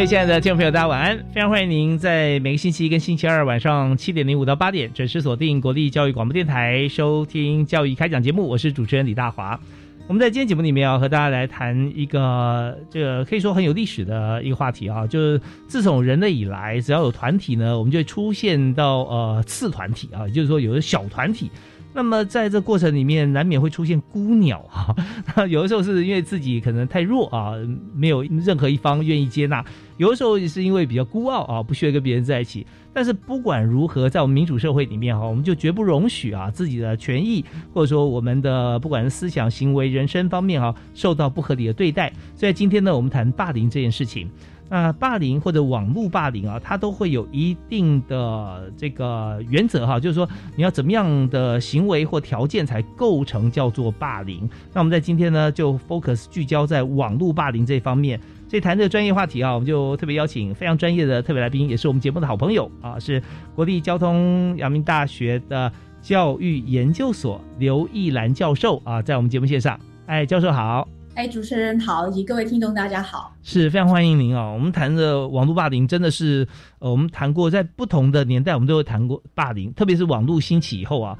各位亲爱的听众朋友，大家晚安！非常欢迎您在每个星期一跟星期二晚上七点零五到八点准时锁定国立教育广播电台收听教育开讲节目，我是主持人李大华。我们在今天节目里面要和大家来谈一个这个可以说很有历史的一个话题啊，就是自从人类以来，只要有团体呢，我们就会出现到呃次团体啊，也就是说有的小团体。那么在这过程里面，难免会出现孤鸟哈。有的时候是因为自己可能太弱啊，没有任何一方愿意接纳；有的时候也是因为比较孤傲啊，不需要跟别人在一起。但是不管如何，在我们民主社会里面哈，我们就绝不容许啊自己的权益或者说我们的不管是思想、行为、人生方面啊受到不合理的对待。所以今天呢，我们谈霸凌这件事情。那霸凌或者网络霸凌啊，它都会有一定的这个原则哈，就是说你要怎么样的行为或条件才构成叫做霸凌。那我们在今天呢，就 focus 聚焦在网络霸凌这方面，所以谈这个专业话题啊，我们就特别邀请非常专业的特别来宾，也是我们节目的好朋友啊，是国立交通阳明大学的教育研究所刘义兰教授啊，在我们节目线上，哎，教授好。哎，主持人好，以及各位听众大家好，是非常欢迎您哦。我们谈的网络霸凌真的是，呃，我们谈过在不同的年代，我们都会谈过霸凌，特别是网络兴起以后啊，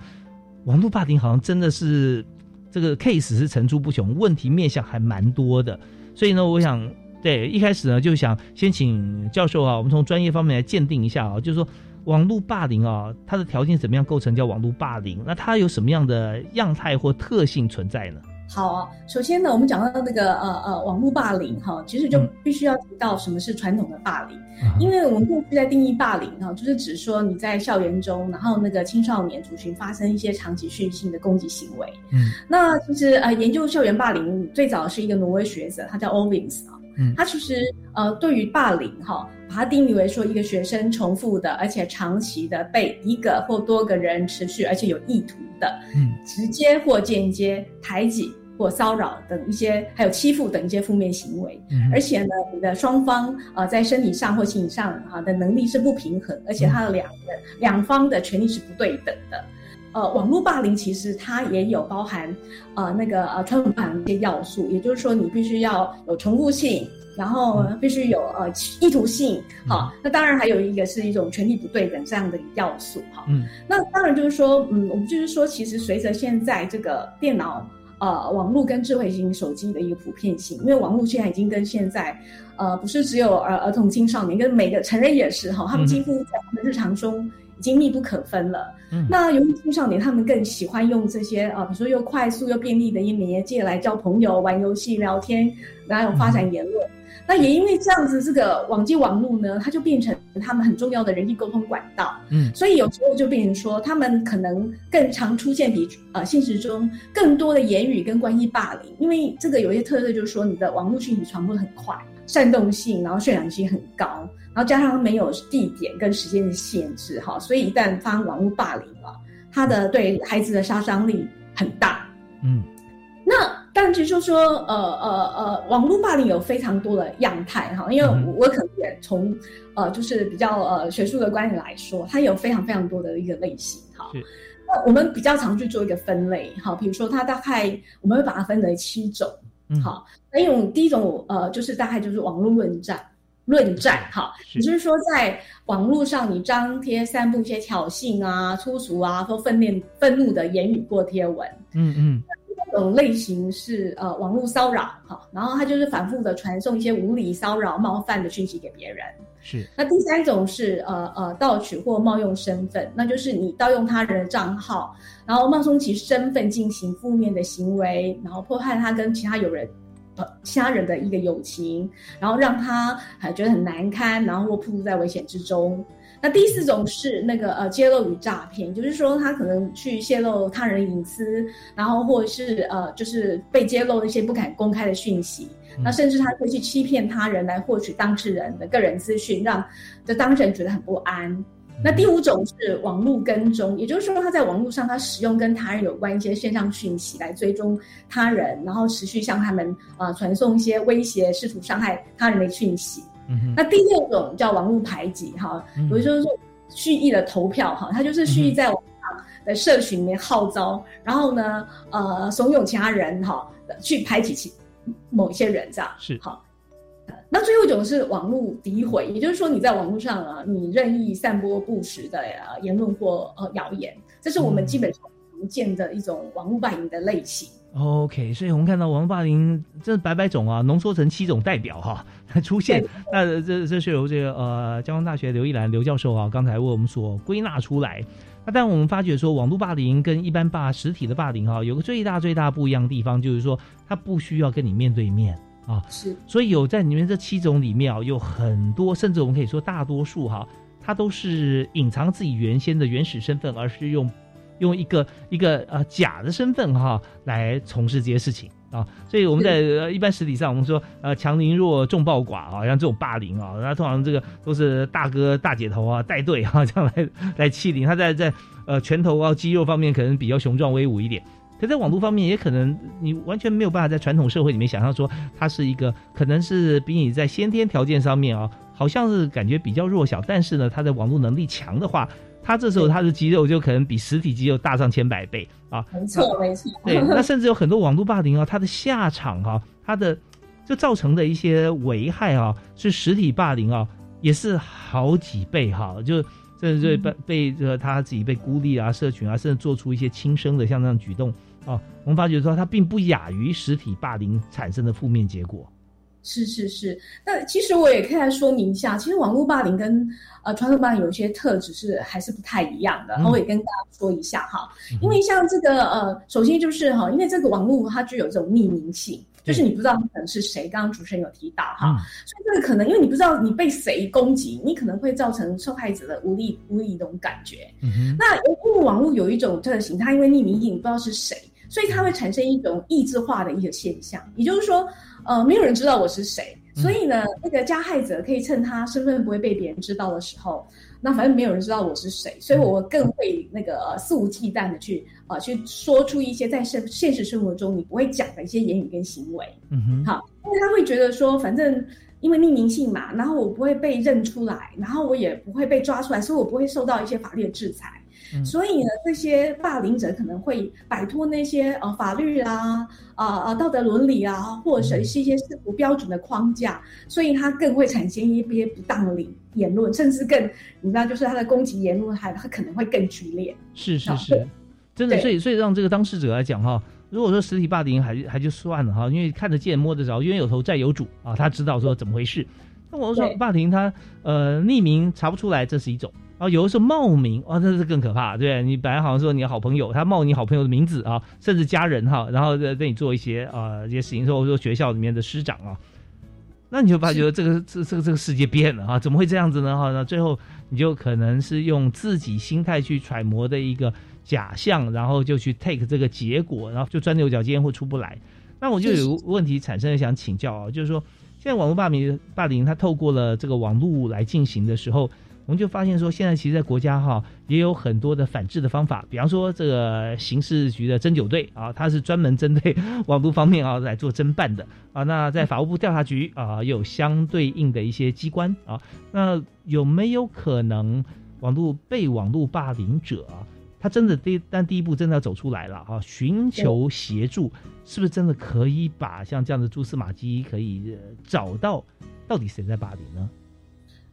网络霸凌好像真的是这个 case 是层出不穷，问题面向还蛮多的。所以呢，我想对一开始呢，就想先请教授啊，我们从专业方面来鉴定一下啊，就是说网络霸凌啊，它的条件怎么样构成叫网络霸凌？那它有什么样的样态或特性存在呢？好啊，首先呢，我们讲到那个呃呃网络霸凌哈，其实就必须要提到什么是传统的霸凌，因为我们过去在定义霸凌哈，就是指说你在校园中，然后那个青少年族群发生一些长期续性的攻击行为。嗯，那其实呃研究校园霸凌最早是一个挪威学者，他叫 Ovins 啊，他其实呃对于霸凌哈，把它定义为说一个学生重复的而且长期的被一个或多个人持续而且有意图的，嗯，直接或间接排挤。或骚扰等一些，还有欺负等一些负面行为，而且呢，你的双方呃在身体上或心理上啊的能力是不平衡，而且他的两个两方的权利是不对等的。呃，网络霸凌其实它也有包含呃那个呃传统霸凌一些要素，也就是说你必须要有重复性，然后必须有呃意图性，好，那当然还有一个是一种权利不对等这样的要素，哈，嗯，那当然就是说，嗯，我们就是说，其实随着现在这个电脑。呃，网络跟智慧型手机的一个普遍性，因为网络现在已经跟现在，呃，不是只有儿儿童青少年，跟每个成人也是哈，他们几乎在他们日常中已经密不可分了。那由于青少年，他们更喜欢用这些啊，比如说又快速又便利的一媒介来交朋友、玩游戏、聊天，然后发展言论。那也因为这样子，这个网际网络呢，它就变成他们很重要的人际沟通管道。嗯，所以有时候就变成说，他们可能更常出现比呃现实中更多的言语跟关系霸凌。因为这个有一些特色，就是说你的网络讯息传播的很快，煽动性，然后渲染性很高，然后加上没有地点跟时间的限制，哈，所以一旦发生网络霸凌了，它的对孩子的杀伤力很大。嗯，那。但其实就说，呃呃呃，网络霸凌有非常多的样态哈，因为我可能也从呃就是比较呃学术的观点来说，它有非常非常多的一个类型哈。那我们比较常去做一个分类哈，比如说它大概我们会把它分为七种，好，那一种第一种呃就是大概就是网络论战，论战哈，也就是说在网络上你张贴散布一些挑衅啊、粗俗啊或愤怒愤怒的言语或贴文，嗯嗯。种类型是呃网络骚扰哈，然后他就是反复的传送一些无理骚扰、冒犯的讯息给别人。是。那第三种是呃呃盗取或冒用身份，那就是你盗用他人的账号，然后冒充其身份进行负面的行为，然后迫害他跟其他友人呃其他人的一个友情，然后让他还觉得很难堪，然后或暴露在危险之中。那第四种是那个呃揭露与诈骗，就是说他可能去泄露他人隐私，然后或者是呃就是被揭露一些不敢公开的讯息，那甚至他会去欺骗他人来获取当事人的个人资讯，让这当事人觉得很不安。那第五种是网络跟踪，也就是说他在网络上他使用跟他人有关一些线上讯息来追踪他人，然后持续向他们啊传送一些威胁、试图伤害他人的讯息。那第六种叫网络排挤哈，比如说说蓄意的投票哈，他就是蓄意在网上的社群里面号召，然后呢，呃，怂恿其他人哈去排挤其某一些人这样是。好。那最后一种是网络诋毁，也就是说你在网络上啊，你任意散播不实的言论或呃谣言，这是我们基本上常见的一种网络霸凌的类型。OK，所以我们看到网络霸凌这百百种啊，浓缩成七种代表哈 出现。那这这是由这个呃，交通大学刘一兰刘教授啊，刚才为我们所归纳出来。那但我们发觉说，网络霸凌跟一般霸实体的霸凌哈，有个最大最大不一样的地方，就是说它不需要跟你面对面啊。是。所以有在里面这七种里面啊，有很多，甚至我们可以说大多数哈，它都是隐藏自己原先的原始身份，而是用。用一个一个呃假的身份哈来从事这些事情啊，所以我们在一般实体上，我们说呃强凌弱众暴寡啊，像这种霸凌啊，那通常这个都是大哥大姐头啊带队啊 这样来来欺凌，他在在呃拳头啊肌肉方面可能比较雄壮威武一点，可在网络方面也可能你完全没有办法在传统社会里面想象说他是一个可能是比你在先天条件上面啊好像是感觉比较弱小，但是呢他的网络能力强的话。他这时候他的肌肉就可能比实体肌肉大上千百倍啊！没错，没错。对，那甚至有很多网络霸凌啊，他的下场哈，他的就造成的一些危害啊，是实体霸凌啊，也是好几倍哈。就甚至被被这个他自己被孤立啊，社群啊，甚至做出一些轻生的像这样举动啊，我们发觉说他并不亚于实体霸凌产生的负面结果。是是是，那其实我也可以来说明一下，其实网络霸凌跟呃传统霸凌有一些特质是还是不太一样的，然后我也跟大家说一下哈。因为像这个呃，首先就是哈，因为这个网络它具有这种匿名性，就是你不知道你可能是谁，刚刚主持人有提到哈，所以这个可能因为你不知道你被谁攻击，你可能会造成受害者的无力无力一种感觉。那因为网络有一种特性，它因为匿名性，你不知道是谁，所以它会产生一种异质化的一个现象，也就是说。呃，没有人知道我是谁，所以呢，那个加害者可以趁他身份不会被别人知道的时候，那反正没有人知道我是谁，所以我更会那个肆无忌惮的去啊去说出一些在现现实生活中你不会讲的一些言语跟行为，嗯哼，好，因为他会觉得说，反正因为匿名性嘛，然后我不会被认出来，然后我也不会被抓出来，所以我不会受到一些法律的制裁。所以呢，这些霸凌者可能会摆脱那些呃法律啊、啊啊道德伦理啊，或者是一些是不标准的框架，所以他更会产生一些不当的言论，甚至更你知道，就是他的攻击言论还他可能会更剧烈。是是是，真的，所以所以让这个当事者来讲哈，如果说实体霸凌还还就算了哈，因为看得见摸得着，冤有头债有主啊，他知道说怎么回事。那我说霸凌他呃匿名查不出来，这是一种。啊，有的时候冒名啊，那是更可怕。对你本来好像说你的好朋友，他冒你好朋友的名字啊，甚至家人哈，然后对对你做一些啊一些事情，说说学校里面的师长啊，那你就发觉这个这这个这个世界变了啊，怎么会这样子呢？哈，那最后你就可能是用自己心态去揣摩的一个假象，然后就去 take 这个结果，然后就钻牛角尖或出不来。那我就有个问题产生了，想请教啊，就是说现在网络霸凌霸凌，它透过了这个网络来进行的时候。我们就发现说，现在其实，在国家哈也有很多的反制的方法，比方说这个刑事局的侦九队啊，它是专门针对 网络方面啊来做侦办的啊。那在法务部调查局啊，有相对应的一些机关啊。那有没有可能网络被网络霸凌者啊，他真的第但第一步真的要走出来了啊，寻求协助，是不是真的可以把像这样的蛛丝马迹可以找到到底谁在霸凌呢？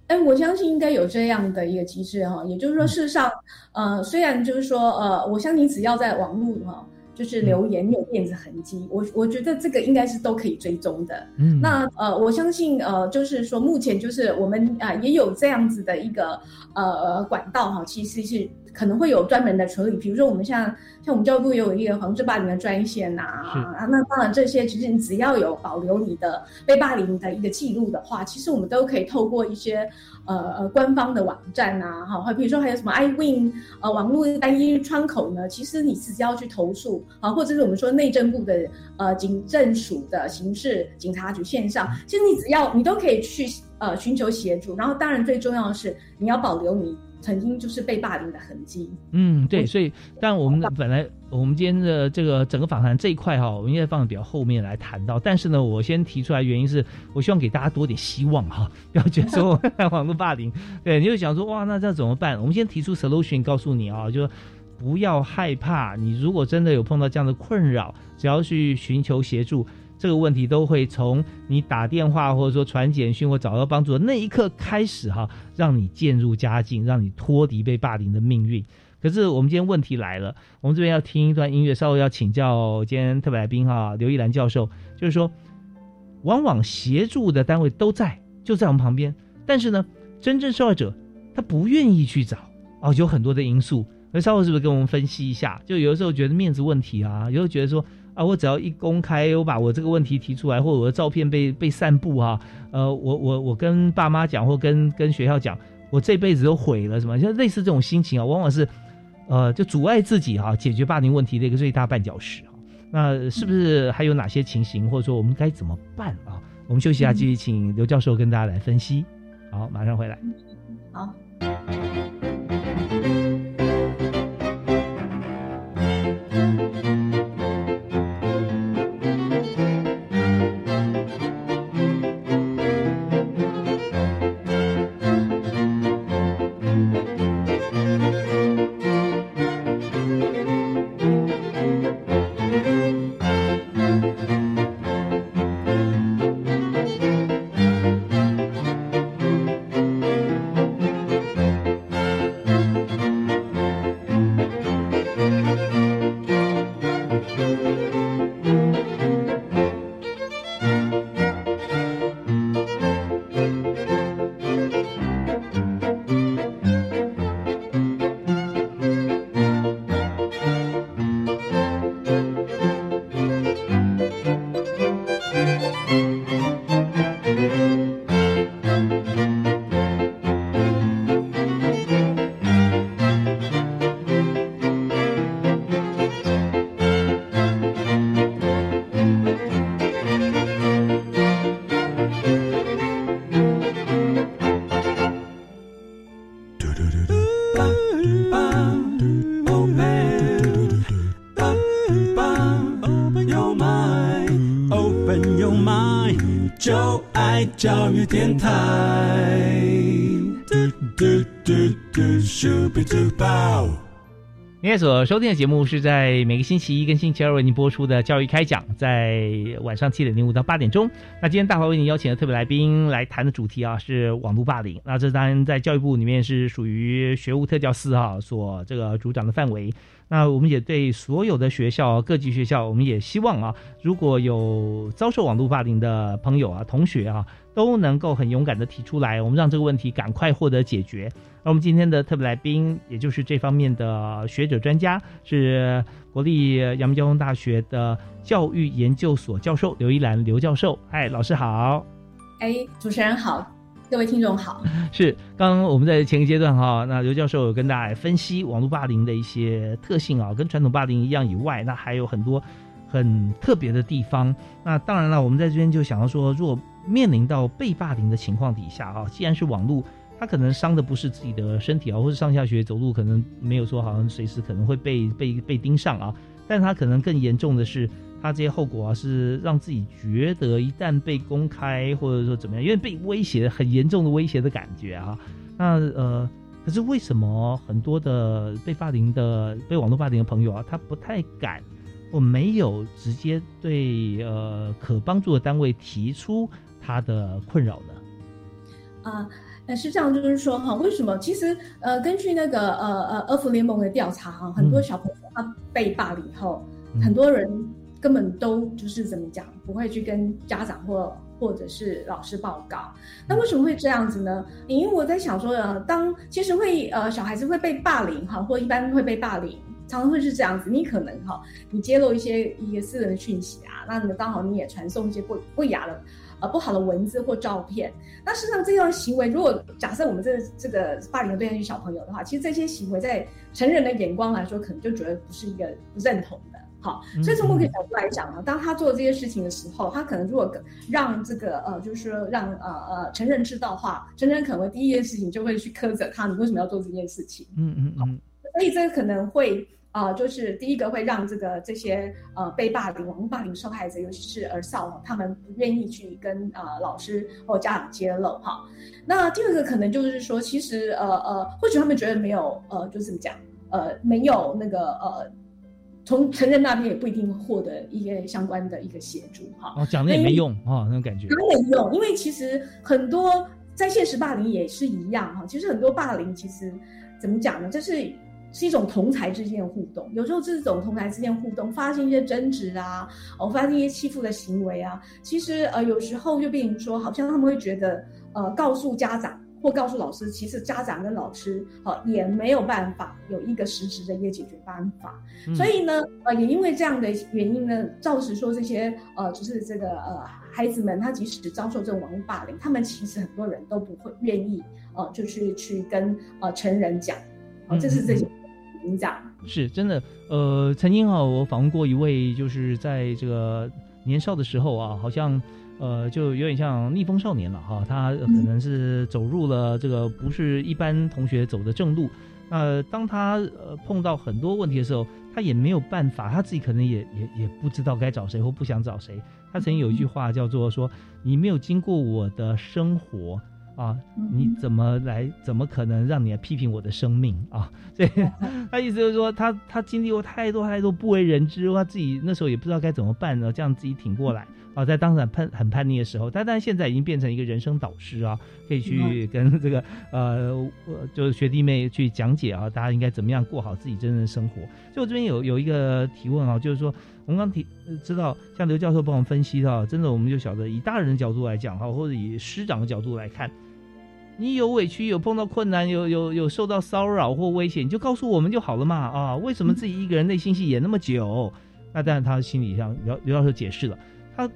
哎，我相信应该有这样的一个机制哈，也就是说，事实上，呃，虽然就是说，呃，我相信只要在网络哈，就是留言有电子痕迹，我我觉得这个应该是都可以追踪的。嗯，那呃，我相信呃，就是说目前就是我们啊也有这样子的一个呃管道哈，其实是。可能会有专门的处理，比如说我们像像我们教育部也有一个防治霸凌的专线呐，啊，那当然这些其实你只要有保留你的被霸凌的一个记录的话，其实我们都可以透过一些呃呃官方的网站呐，哈，或比如说还有什么 iWin 呃网络单一窗口呢，其实你只要去投诉啊，或者是我们说内政部的呃警政署的刑事警察局线上，其实你只要你都可以去呃寻求协助，然后当然最重要的是你要保留你。曾经就是被霸凌的痕迹。嗯，对，所以，但我们本来我们今天的这个整个访谈这一块哈，我们应该放在比较后面来谈到。但是呢，我先提出来原因是我希望给大家多点希望哈，不要觉得说 网络霸凌，对，你就想说哇，那这怎么办？我们先提出 solution，告诉你啊，就不要害怕。你如果真的有碰到这样的困扰，只要去寻求协助，这个问题都会从你打电话或者说传简讯或找到帮助的那一刻开始哈，让你渐入佳境，让你脱离被霸凌的命运。可是我们今天问题来了，我们这边要听一段音乐，稍微要请教今天特别来宾哈，刘一兰教授，就是说，往往协助的单位都在，就在我们旁边，但是呢，真正受害者他不愿意去找哦，有很多的因素。那稍后是不是跟我们分析一下？就有的时候觉得面子问题啊，有时候觉得说。啊，我只要一公开，我把我这个问题提出来，或者我的照片被被散布哈，呃，我我我跟爸妈讲，或跟跟学校讲，我这辈子都毁了，什么？像类似这种心情啊，往往是，呃，就阻碍自己哈解决霸凌问题的一个最大绊脚石啊。那是不是还有哪些情形，或者说我们该怎么办啊？我们休息一下，继续请刘教授跟大家来分析。好，马上回来。好。您所收听的节目是在每个星期一跟星期二为您播出的教育开讲，在晚上七点零五到八点钟。那今天大华为您邀请的特别来宾来谈的主题啊是网络霸凌。那这当然在教育部里面是属于学务特教司哈所这个主掌的范围。那我们也对所有的学校各级学校，我们也希望啊，如果有遭受网络霸凌的朋友啊、同学啊。都能够很勇敢的提出来，我们让这个问题赶快获得解决。那我们今天的特别来宾，也就是这方面的学者专家，是国立阳明交通大学的教育研究所教授刘一兰刘教授。嗨，老师好！哎，主持人好，各位听众好。是，刚刚我们在前一阶段哈，那刘教授有跟大家分析网络霸凌的一些特性啊，跟传统霸凌一样以外，那还有很多很特别的地方。那当然了，我们在这边就想要说，如果面临到被霸凌的情况底下啊，既然是网络，他可能伤的不是自己的身体啊，或者上下学走路可能没有说好像随时可能会被被被盯上啊，但他可能更严重的是，他这些后果啊是让自己觉得一旦被公开或者说怎么样，因为被威胁很严重的威胁的感觉啊，那呃，可是为什么很多的被霸凌的被网络霸凌的朋友啊，他不太敢，我没有直接对呃可帮助的单位提出。他的困扰呢？啊，那是这样，就是说哈，为什么？其实呃，根据那个呃呃，俄服联盟的调查哈，很多小朋友他被霸凌以后，很多人根本都就是怎么讲，不会去跟家长或或者是老师报告。那为什么会这样子呢？因为我在想说，呃，当其实会呃小孩子会被霸凌哈，或一般会被霸凌，常常会是这样子。你可能哈，你揭露一些一些私人的讯息啊，那你刚好你也传送一些不不雅的。呃，不好的文字或照片，那事实上这样的行为，如果假设我们这这个霸凌的对象是小朋友的话，其实这些行为在成人的眼光来说，可能就觉得不是一个不认同的。好，所以从某个角度来讲呢，当他做这些事情的时候，他可能如果让这个呃，就是说让呃呃成人知道的话，成人可能会第一件事情就会去苛责他，你为什么要做这件事情？嗯嗯嗯，所以这个可能会。啊，就是第一个会让这个这些呃被霸凌、网络霸凌受害者，尤其是儿少，他们不愿意去跟呃老师或家长揭露哈。那第二个可能就是说，其实呃呃，或许他们觉得没有呃，就是怎么讲呃，没有那个呃，从成人那边也不一定会获得一些相关的一个协助哈。哦，讲的也没用哈，那种感觉。讲没用，因为其实很多在现实霸凌也是一样哈。其实很多霸凌其实怎么讲呢？就是是一种同才之间的互动。有时候这种同才之间互动发生一些争执啊，哦，发生一些欺负的行为啊，其实呃有时候就变成说，好像他们会觉得呃告诉家长。或告诉老师，其实家长跟老师好也没有办法有一个实质的一个解决办法，所以呢，呃，也因为这样的原因呢，造成说这些呃，就是这个呃孩子们，他即使遭受这种网络霸凌，他们其实很多人都不会愿意呃，就去去跟呃成人讲，哦，这是这些影响。是真的，呃，曾经啊，我访问过一位，就是在这个年少的时候啊，好像。呃，就有点像逆风少年了哈，他可能是走入了这个不是一般同学走的正路。那当他呃碰到很多问题的时候，他也没有办法，他自己可能也也也不知道该找谁或不想找谁。他曾经有一句话叫做说：“你没有经过我的生活啊，你怎么来？怎么可能让你来批评我的生命啊？” 所以 他意思就是说，他他经历过太多太多不为人知，他自己那时候也不知道该怎么办呢，这样自己挺过来。啊，在当时叛很叛逆的时候，但但现在已经变成一个人生导师啊，可以去跟这个呃，就是学弟妹去讲解啊，大家应该怎么样过好自己真正的生活。所以我这边有有一个提问啊，就是说我们刚提知道，像刘教授帮我们分析到，真的我们就晓得以大人的角度来讲哈，或者以师长的角度来看，你有委屈、有碰到困难、有有有受到骚扰或危险，你就告诉我们就好了嘛啊？为什么自己一个人内心戏演那么久？那当然他心理上刘刘教授解释了，他。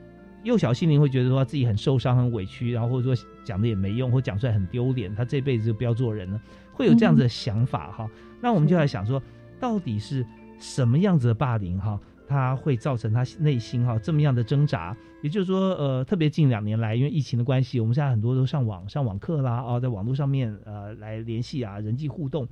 幼小心灵会觉得说自己很受伤、很委屈，然后或者说讲的也没用，或讲出来很丢脸，他这辈子就不要做人了，会有这样子的想法哈。那我们就来想说，到底是什么样子的霸凌哈，他会造成他内心哈这么样的挣扎？也就是说，呃，特别近两年来，因为疫情的关系，我们现在很多都上网上网课啦，啊，在网络上面呃来联系啊，人际互动，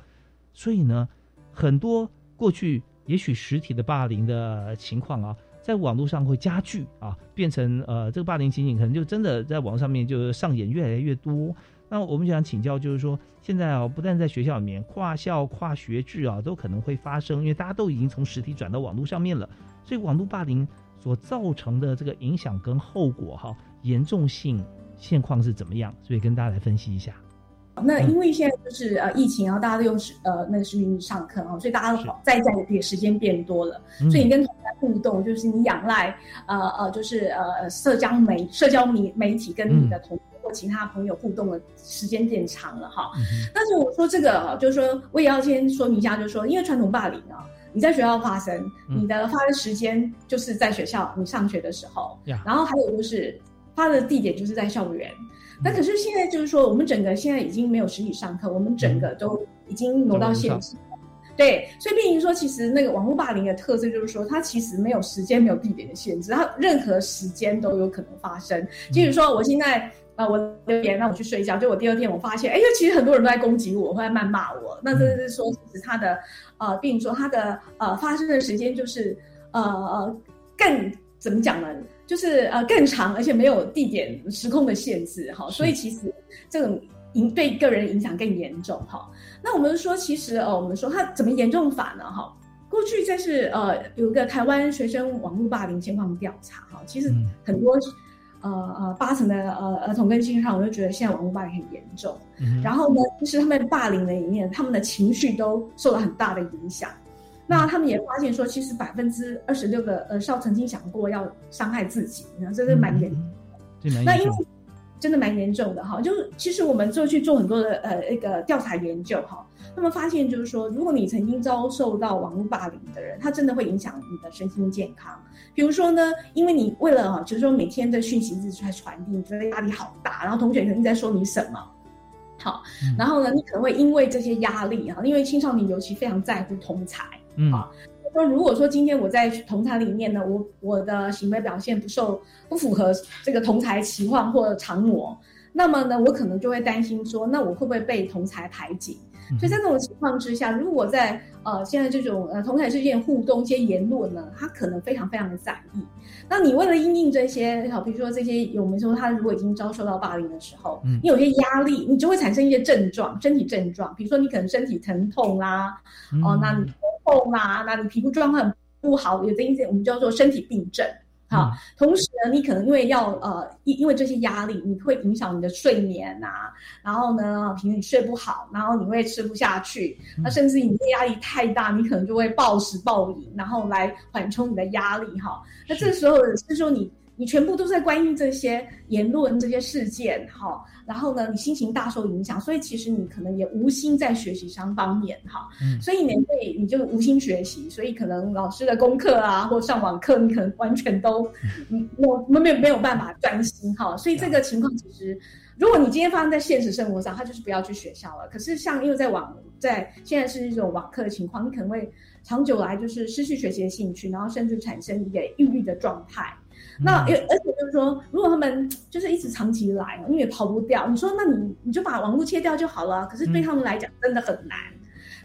所以呢，很多过去也许实体的霸凌的情况啊。在网络上会加剧啊，变成呃这个霸凌情景可能就真的在网上面就上演越来越多。那我们想请教，就是说现在啊，不但在学校里面，跨校跨学制啊，都可能会发生，因为大家都已经从实体转到网络上面了，所以网络霸凌所造成的这个影响跟后果哈，严重性现况是怎么样？所以跟大家来分析一下。那因为现在就是呃疫情，然后大家都用是呃那个视频上课啊，所以大家在在的时间变多了，所以你跟同学互动，就是你仰赖呃呃就是呃社交媒社交媒媒体跟你的同学或其他朋友互动的时间变长了哈。但是我说这个就是说，我也要先说明一下，就是说，因为传统霸凌啊，你在学校发生，你的发生时间就是在学校你上学的时候，然后还有就是发的地点就是在校园。那可是现在就是说，我们整个现在已经没有实体上课，我们整个都已经挪到线上。对，所以变成说，其实那个网络霸凌的特色就是说，它其实没有时间、没有地点的限制，它任何时间都有可能发生。即使说我现在啊，我留言让我去睡觉，就我第二天我发现，哎，其实很多人都在攻击我，或在谩骂我。那这是说，其实它的呃，并说他的呃发生的时间就是呃呃更怎么讲呢？就是呃更长，而且没有地点时空的限制哈，所以其实这种影对个人影响更严重哈。那我们说，其实呃，我们说他怎么严重法呢哈？过去这是呃有个台湾学生网络霸凌情况调查哈，其实很多呃呃八成的呃儿童跟青少年都觉得现在网络霸凌很严重，然后呢，其实他们霸凌的一面，他们的情绪都受了很大的影响。那他们也发现说，其实百分之二十六的呃少曾经想过要伤害自己，那这是蛮严，那因为真的蛮严重的哈。就是其实我们就去做很多的呃那个调查研究哈，那么发现就是说，如果你曾经遭受到网络霸凌的人，他真的会影响你的身心健康。比如说呢，因为你为了哈，就是说每天的讯息一直在传递，你觉得压力好大，然后同学肯定在说你什么。好，然后呢，你可能会因为这些压力哈，因为青少年尤其非常在乎同才。好，说如果说今天我在同才里面呢，我我的行为表现不受不符合这个同才期望或常模，那么呢，我可能就会担心说，那我会不会被同才排挤？所以在这种情况之下，如果在呃现在这种呃同台之间互动一些言论呢，他可能非常非常的在意。那你为了应应这些，好，比如说这些，我们说他如果已经遭受到霸凌的时候，你有些压力，你就会产生一些症状，身体症状，比如说你可能身体疼痛啦，哦，那你。痛啊，那你皮肤状况不好，有的一些我们叫做身体病症。好，同时呢，你可能因为要呃，因因为这些压力，你会影响你的睡眠呐，然后呢，平时你睡不好，然后你会吃不下去，那甚至你的压力太大，你可能就会暴食暴饮，然后来缓冲你的压力哈。那这时候是说你。你全部都在关心这些言论、这些事件，哈，然后呢，你心情大受影响，所以其实你可能也无心在学习上方面，哈，所以你会你就无心学习，所以可能老师的功课啊，或上网课，你可能完全都，嗯，我们没有没有办法专心，哈，所以这个情况其实，如果你今天发生在现实生活上，他就是不要去学校了。可是像因为在网在现在是一种网课的情况，你可能会长久来就是失去学习的兴趣，然后甚至产生一个抑郁的状态。那而而且就是说，如果他们就是一直长期来，因为跑不掉，你说那你你就把网络切掉就好了。可是对他们来讲真的很难。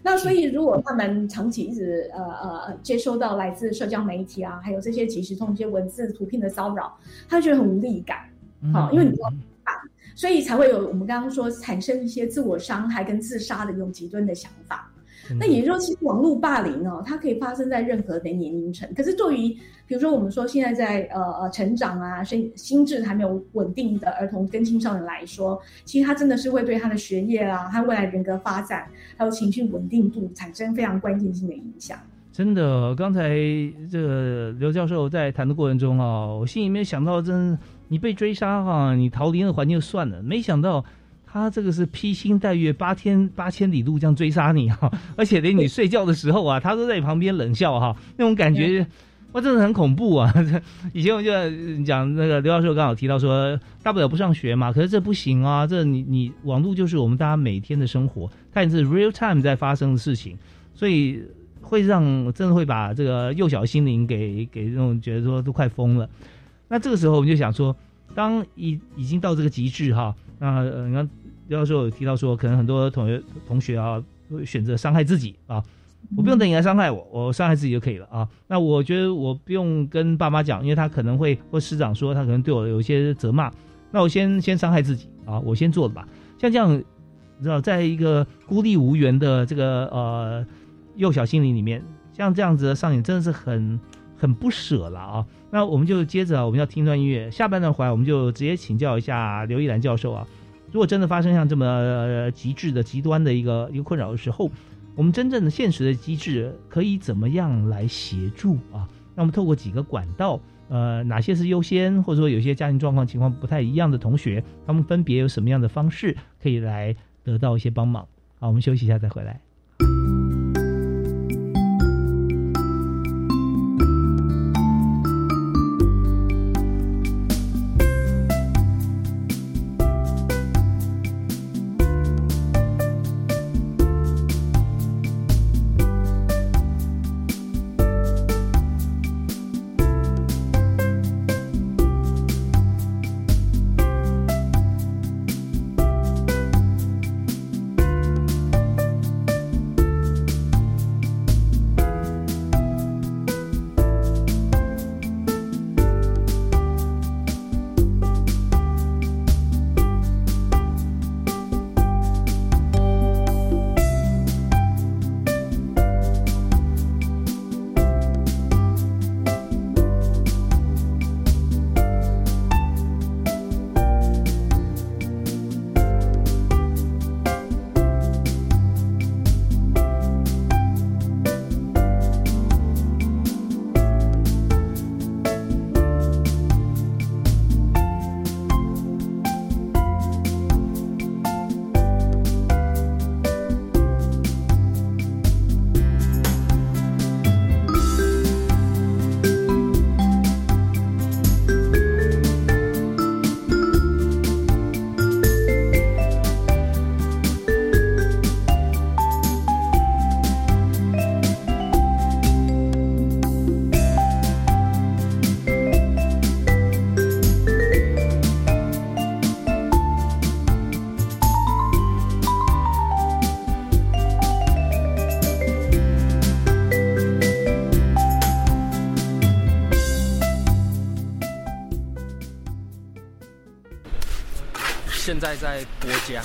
那所以如果他们长期一直呃呃接收到来自社交媒体啊，还有这些即时通、这些文字、图片的骚扰，他觉得很无力感。好，因为你说所以才会有我们刚刚说产生一些自我伤害跟自杀的这种极端的想法。那也就是说，其实网络霸凌哦，它可以发生在任何的年龄层。可是对于，比如说我们说现在在呃呃成长啊，心心智还没有稳定的儿童跟青少年来说，其实他真的是会对他的学业啊，他未来人格发展，还有情绪稳定度产生非常关键性的影响。真的，刚才这个刘教授在谈的过程中啊，我心里面想到，真你被追杀哈，你逃离那个环境就算了，没想到。他这个是披星戴月，八天八千里路这样追杀你哈，而且连你睡觉的时候啊，他都在你旁边冷笑哈，那种感觉，哇，真的很恐怖啊！以前我就讲那个刘教授刚好提到说，大不了不上学嘛，可是这不行啊，这你你网络就是我们大家每天的生活，它也是 real time 在发生的事情，所以会让真的会把这个幼小心灵给给那种觉得说都快疯了。那这个时候我们就想说，当已已经到这个极致哈，那你看。教授有提到说，可能很多同学同学啊，会选择伤害自己啊。我不用等你来伤害我，我伤害自己就可以了啊。那我觉得我不用跟爸妈讲，因为他可能会或师长说他可能对我有一些责骂。那我先先伤害自己啊，我先做的吧。像这样，你知道在一个孤立无援的这个呃幼小心灵里面，像这样子的上演，真的是很很不舍了啊。那我们就接着我们要听段音乐，下半段回来我们就直接请教一下刘一兰教授啊。如果真的发生像这么极致的极端的一个一个困扰的时候，我们真正的现实的机制可以怎么样来协助啊？那我们透过几个管道，呃，哪些是优先，或者说有些家庭状况情况不太一样的同学，他们分别有什么样的方式可以来得到一些帮忙？好，我们休息一下再回来。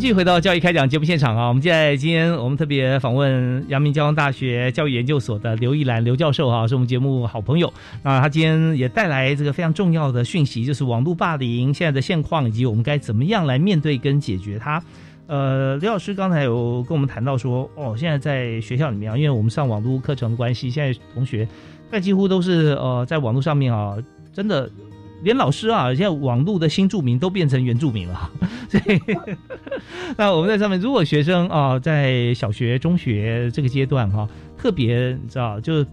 继续回到教育开讲节目现场啊！我们现在今天我们特别访问阳明交通大学教育研究所的刘一兰刘教授哈，是我们节目好朋友。那他今天也带来这个非常重要的讯息，就是网络霸凌现在的现况，以及我们该怎么样来面对跟解决它。呃，刘老师刚才有跟我们谈到说，哦，现在在学校里面啊，因为我们上网络课程的关系，现在同学在几乎都是呃在网络上面啊，真的。连老师啊，现在网络的新住民都变成原住民了，所以 那我们在上面，如果学生啊，在小学、中学这个阶段哈，特别你知道，就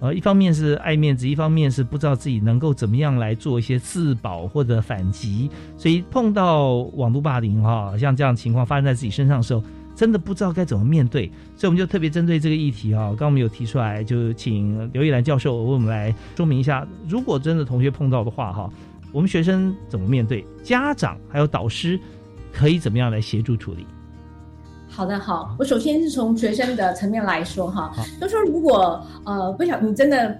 呃，一方面是爱面子，一方面是不知道自己能够怎么样来做一些自保或者反击，所以碰到网络霸凌哈，像这样情况发生在自己身上的时候。真的不知道该怎么面对，所以我们就特别针对这个议题啊，刚刚我们有提出来，就请刘一兰教授为我们来说明一下，如果真的同学碰到的话哈，我们学生怎么面对？家长还有导师可以怎么样来协助处理？好的，好，我首先是从学生的层面来说哈，就说如果呃不小你真的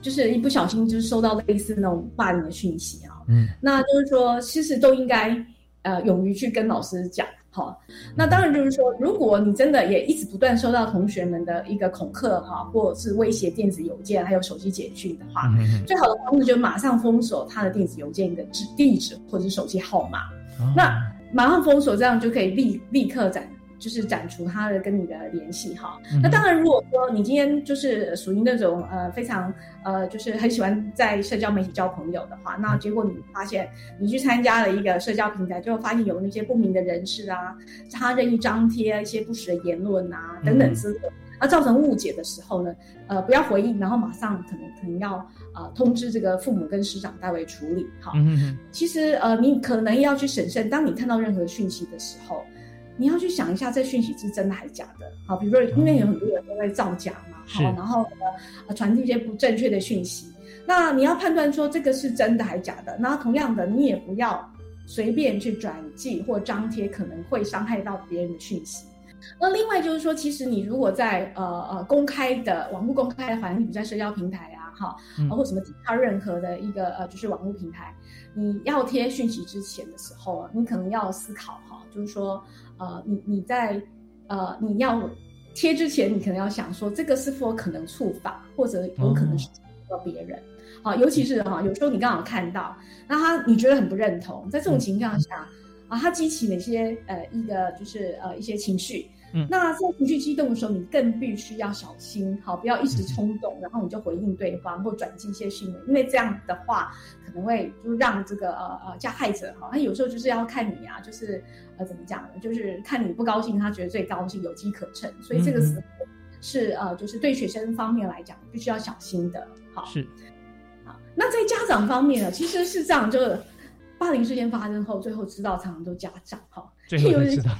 就是一不小心就是收到类似那种霸凌的讯息啊，嗯，那就是说其实都应该呃勇于去跟老师讲。好，那当然就是说，如果你真的也一直不断收到同学们的一个恐吓哈，或者是威胁电子邮件，还有手机简讯的话，最好的方式就马上封锁他的电子邮件的地地址或者是手机号码。那马上封锁，这样就可以立立刻斩。就是斩除他的跟你的联系哈，那当然如果说你今天就是属于那种呃非常呃就是很喜欢在社交媒体交朋友的话，那结果你发现你去参加了一个社交平台，就发现有那些不明的人士啊，他任意张贴一些不实的言论啊等等之类，而造成误解的时候呢，呃不要回应，然后马上可能可能要呃通知这个父母跟师长代为处理哈。其实呃你可能要去审慎，当你看到任何讯息的时候。你要去想一下，这讯息是真的还是假的？好，比如说，因为有很多人都在造假嘛，好，然后呃传递一些不正确的讯息。那你要判断说这个是真的还是假的。那同样的，你也不要随便去转寄或张贴可能会伤害到别人的讯息。那另外就是说，其实你如果在呃呃公开的网络公开的环境，比如在社交平台啊，哈，或什么其他任何的一个呃就是网络平台，你要贴讯息之前的时候，你可能要思考哈，就是说。呃，你你在呃，你要贴之前，你可能要想说，这个是否可能触发，或者有可能是到别人。好，尤其是哈，有时候你刚好看到，那他你觉得很不认同，在这种情况下啊，他激起哪些呃一个就是呃一些情绪，嗯。那在情绪激动的时候，你更必须要小心，好，不要一时冲动，然后你就回应对方或转寄一些讯息，因为这样的话可能会就是让这个呃呃加害者哈，他有时候就是要看你啊，就是呃怎么讲呢？就是看你不高兴，他觉得最高兴，有机可乘，所以这个时候是。呃就是。对学生方面来讲必须要小心的，好。是好，那在家长方面呢，其实是这样，就是霸凌事件发生后，最后知道常常都家长哈，最后才知道，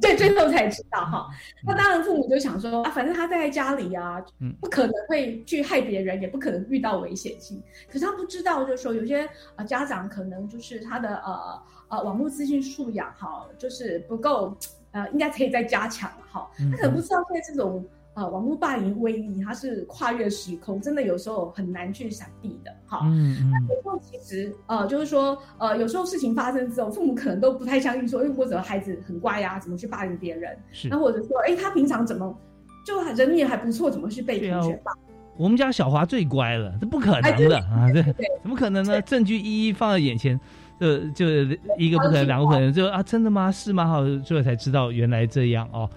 对，最后才知道哈。那当然，父母就想说啊，反正他在家里啊，嗯不可能会去害别人，也不可能遇到危险性。可是他不知道，就是说有些呃家长可能就是他的呃呃网络资讯素养哈，就是不够呃，应该可以再加强哈。嗯他可能不知道现在这种。呃，网络霸凌威力它是跨越时空，真的有时候很难去闪避的。哈，嗯嗯，有时候其实呃，就是说呃，有时候事情发生之后，父母可能都不太相信说，哎，或者孩子很乖呀、怎么去霸凌别人？是那或者说，哎，他平常怎么就人也还不错，怎么去被对啊同学霸？我们家小华最乖了，这不可能的啊！对，对怎么可能呢？证据一一放在眼前，就就一个不可能，两个不可能，就啊，真的吗？是吗？好，最后才知道原来这样哦。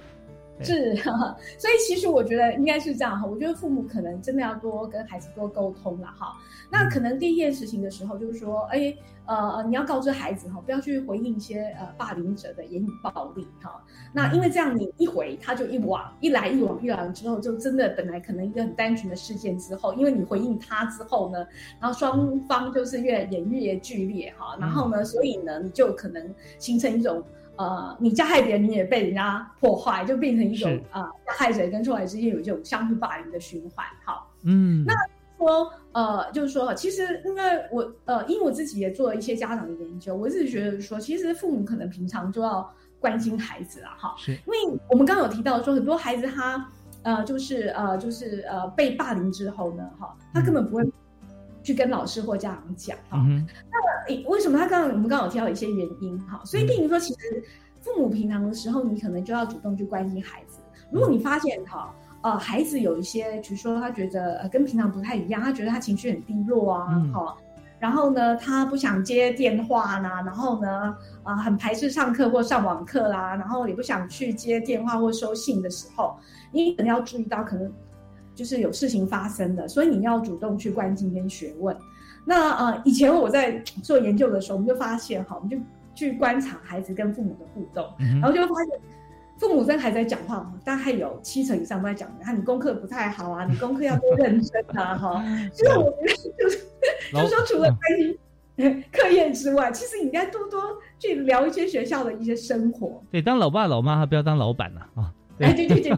是，所以其实我觉得应该是这样哈。我觉得父母可能真的要多跟孩子多沟通了哈。那可能第一件事情的时候，就是说，哎，呃，你要告知孩子哈，不要去回应一些呃霸凌者的言语暴力哈。那因为这样，你一回他就一往，一来一往，一来之后，就真的本来可能一个很单纯的事件之后，因为你回应他之后呢，然后双方就是越演越剧烈哈。然后呢，所以呢，你就可能形成一种。呃，你加害别人，你也被人家破坏，就变成一种啊、呃，加害者跟受害者之间有这种相互霸凌的循环。好，嗯，那说呃，就是说，其实因为我呃，因为我自己也做了一些家长的研究，我自己觉得说，其实父母可能平常就要关心孩子了，哈，是，因为我们刚刚有提到说，很多孩子他呃，就是呃，就是呃，被霸凌之后呢，哈，他根本不会去跟老师或家长讲，哈、嗯、那为什么他刚刚我们刚刚有提到一些原因哈，所以并如说，其实父母平常的时候，你可能就要主动去关心孩子。如果你发现哈，呃，孩子有一些，比如说他觉得呃跟平常不太一样，他觉得他情绪很低落啊，哈、嗯，然后呢，他不想接电话啦，然后呢，啊、呃，很排斥上课或上网课啦，然后也不想去接电话或收信的时候，你可能要注意到可能就是有事情发生的，所以你要主动去关心跟询问。那呃，以前我在做研究的时候，我们就发现哈，我们就去观察孩子跟父母的互动，嗯、然后就会发现，父母跟孩子在讲话，大概有七成以上都在讲，看你功课不太好啊，你功课要多认真啊，哈。就是我觉得就是 就是说，除了关心课业之外，其实你应该多多去聊一些学校的一些生活。对，当老爸老妈，不要当老板呢啊！哎，对对对。